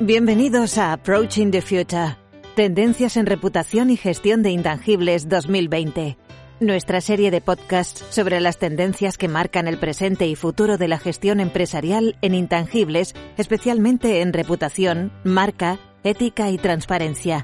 Bienvenidos a Approaching the Future, Tendencias en Reputación y Gestión de Intangibles 2020, nuestra serie de podcasts sobre las tendencias que marcan el presente y futuro de la gestión empresarial en intangibles, especialmente en reputación, marca, ética y transparencia.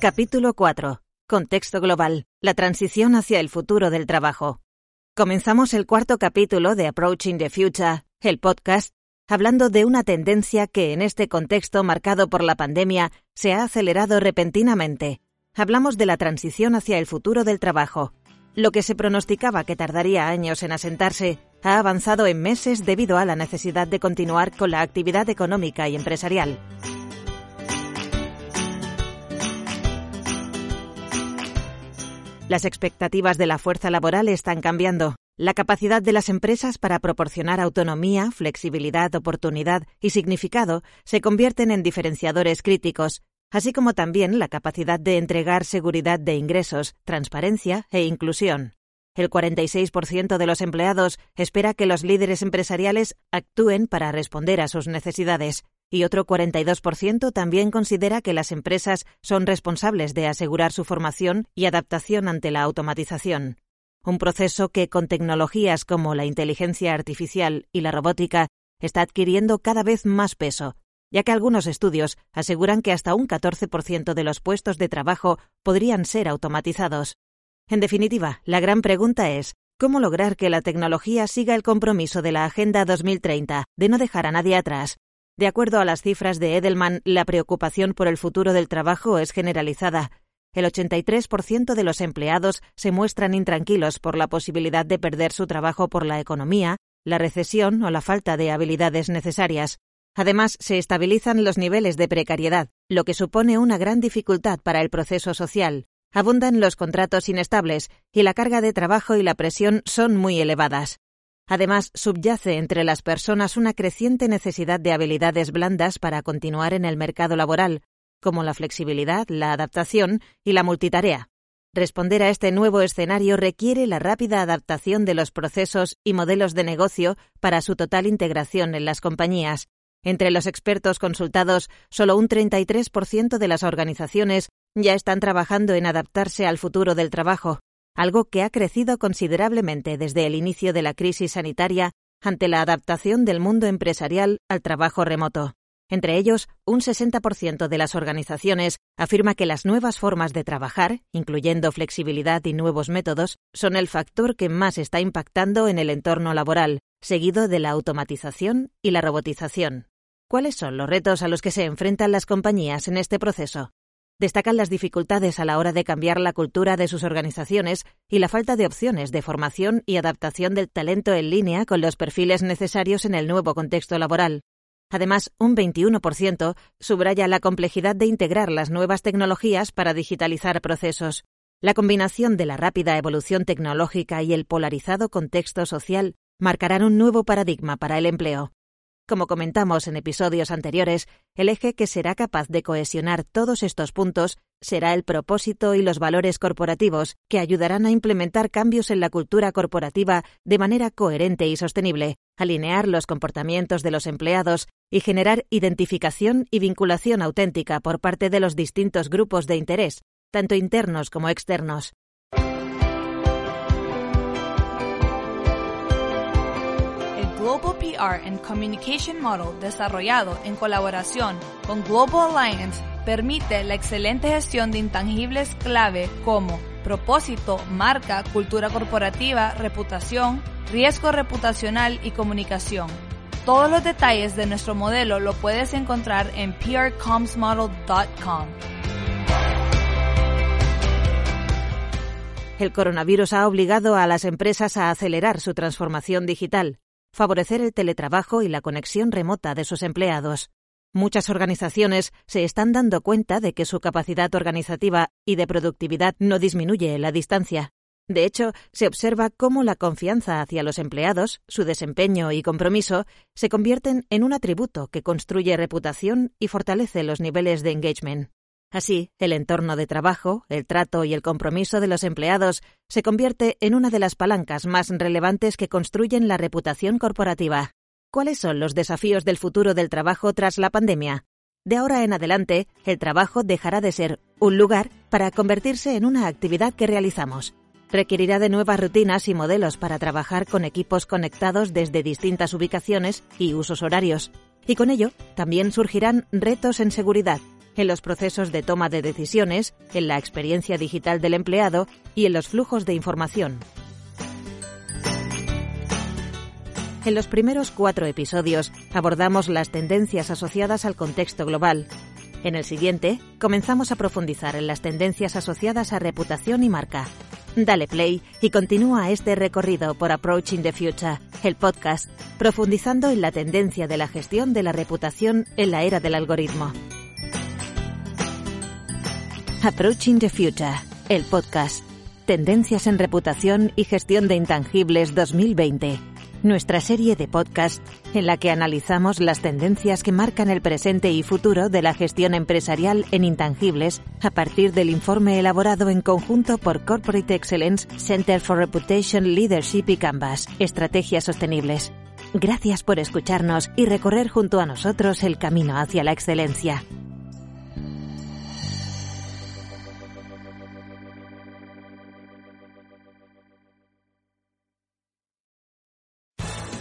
Capítulo 4. Contexto global. La transición hacia el futuro del trabajo. Comenzamos el cuarto capítulo de Approaching the Future, el podcast hablando de una tendencia que en este contexto marcado por la pandemia se ha acelerado repentinamente. Hablamos de la transición hacia el futuro del trabajo. Lo que se pronosticaba que tardaría años en asentarse ha avanzado en meses debido a la necesidad de continuar con la actividad económica y empresarial. Las expectativas de la fuerza laboral están cambiando. La capacidad de las empresas para proporcionar autonomía, flexibilidad, oportunidad y significado se convierten en diferenciadores críticos, así como también la capacidad de entregar seguridad de ingresos, transparencia e inclusión. El 46% de los empleados espera que los líderes empresariales actúen para responder a sus necesidades, y otro 42% también considera que las empresas son responsables de asegurar su formación y adaptación ante la automatización un proceso que con tecnologías como la inteligencia artificial y la robótica está adquiriendo cada vez más peso, ya que algunos estudios aseguran que hasta un 14% de los puestos de trabajo podrían ser automatizados. En definitiva, la gran pregunta es, ¿cómo lograr que la tecnología siga el compromiso de la Agenda 2030 de no dejar a nadie atrás? De acuerdo a las cifras de Edelman, la preocupación por el futuro del trabajo es generalizada, el 83% de los empleados se muestran intranquilos por la posibilidad de perder su trabajo por la economía, la recesión o la falta de habilidades necesarias. Además, se estabilizan los niveles de precariedad, lo que supone una gran dificultad para el proceso social. Abundan los contratos inestables y la carga de trabajo y la presión son muy elevadas. Además, subyace entre las personas una creciente necesidad de habilidades blandas para continuar en el mercado laboral, como la flexibilidad, la adaptación y la multitarea. Responder a este nuevo escenario requiere la rápida adaptación de los procesos y modelos de negocio para su total integración en las compañías. Entre los expertos consultados, solo un 33% de las organizaciones ya están trabajando en adaptarse al futuro del trabajo, algo que ha crecido considerablemente desde el inicio de la crisis sanitaria ante la adaptación del mundo empresarial al trabajo remoto. Entre ellos, un 60% de las organizaciones afirma que las nuevas formas de trabajar, incluyendo flexibilidad y nuevos métodos, son el factor que más está impactando en el entorno laboral, seguido de la automatización y la robotización. ¿Cuáles son los retos a los que se enfrentan las compañías en este proceso? Destacan las dificultades a la hora de cambiar la cultura de sus organizaciones y la falta de opciones de formación y adaptación del talento en línea con los perfiles necesarios en el nuevo contexto laboral. Además, un 21% subraya la complejidad de integrar las nuevas tecnologías para digitalizar procesos. La combinación de la rápida evolución tecnológica y el polarizado contexto social marcarán un nuevo paradigma para el empleo. Como comentamos en episodios anteriores, el eje que será capaz de cohesionar todos estos puntos será el propósito y los valores corporativos que ayudarán a implementar cambios en la cultura corporativa de manera coherente y sostenible, alinear los comportamientos de los empleados y generar identificación y vinculación auténtica por parte de los distintos grupos de interés, tanto internos como externos. Global PR and Communication Model desarrollado en colaboración con Global Alliance permite la excelente gestión de intangibles clave como propósito, marca, cultura corporativa, reputación, riesgo reputacional y comunicación. Todos los detalles de nuestro modelo lo puedes encontrar en prcomsmodel.com. El coronavirus ha obligado a las empresas a acelerar su transformación digital, favorecer el teletrabajo y la conexión remota de sus empleados. Muchas organizaciones se están dando cuenta de que su capacidad organizativa y de productividad no disminuye la distancia. De hecho, se observa cómo la confianza hacia los empleados, su desempeño y compromiso se convierten en un atributo que construye reputación y fortalece los niveles de engagement. Así, el entorno de trabajo, el trato y el compromiso de los empleados se convierte en una de las palancas más relevantes que construyen la reputación corporativa. ¿Cuáles son los desafíos del futuro del trabajo tras la pandemia? De ahora en adelante, el trabajo dejará de ser un lugar para convertirse en una actividad que realizamos. Requerirá de nuevas rutinas y modelos para trabajar con equipos conectados desde distintas ubicaciones y usos horarios. Y con ello, también surgirán retos en seguridad, en los procesos de toma de decisiones, en la experiencia digital del empleado y en los flujos de información. En los primeros cuatro episodios abordamos las tendencias asociadas al contexto global. En el siguiente, comenzamos a profundizar en las tendencias asociadas a reputación y marca. Dale play y continúa este recorrido por Approaching the Future, el podcast, profundizando en la tendencia de la gestión de la reputación en la era del algoritmo. Approaching the Future, el podcast. Tendencias en reputación y gestión de intangibles 2020. Nuestra serie de podcast en la que analizamos las tendencias que marcan el presente y futuro de la gestión empresarial en intangibles a partir del informe elaborado en conjunto por Corporate Excellence Center for Reputation Leadership y Canvas, Estrategias Sostenibles. Gracias por escucharnos y recorrer junto a nosotros el camino hacia la excelencia.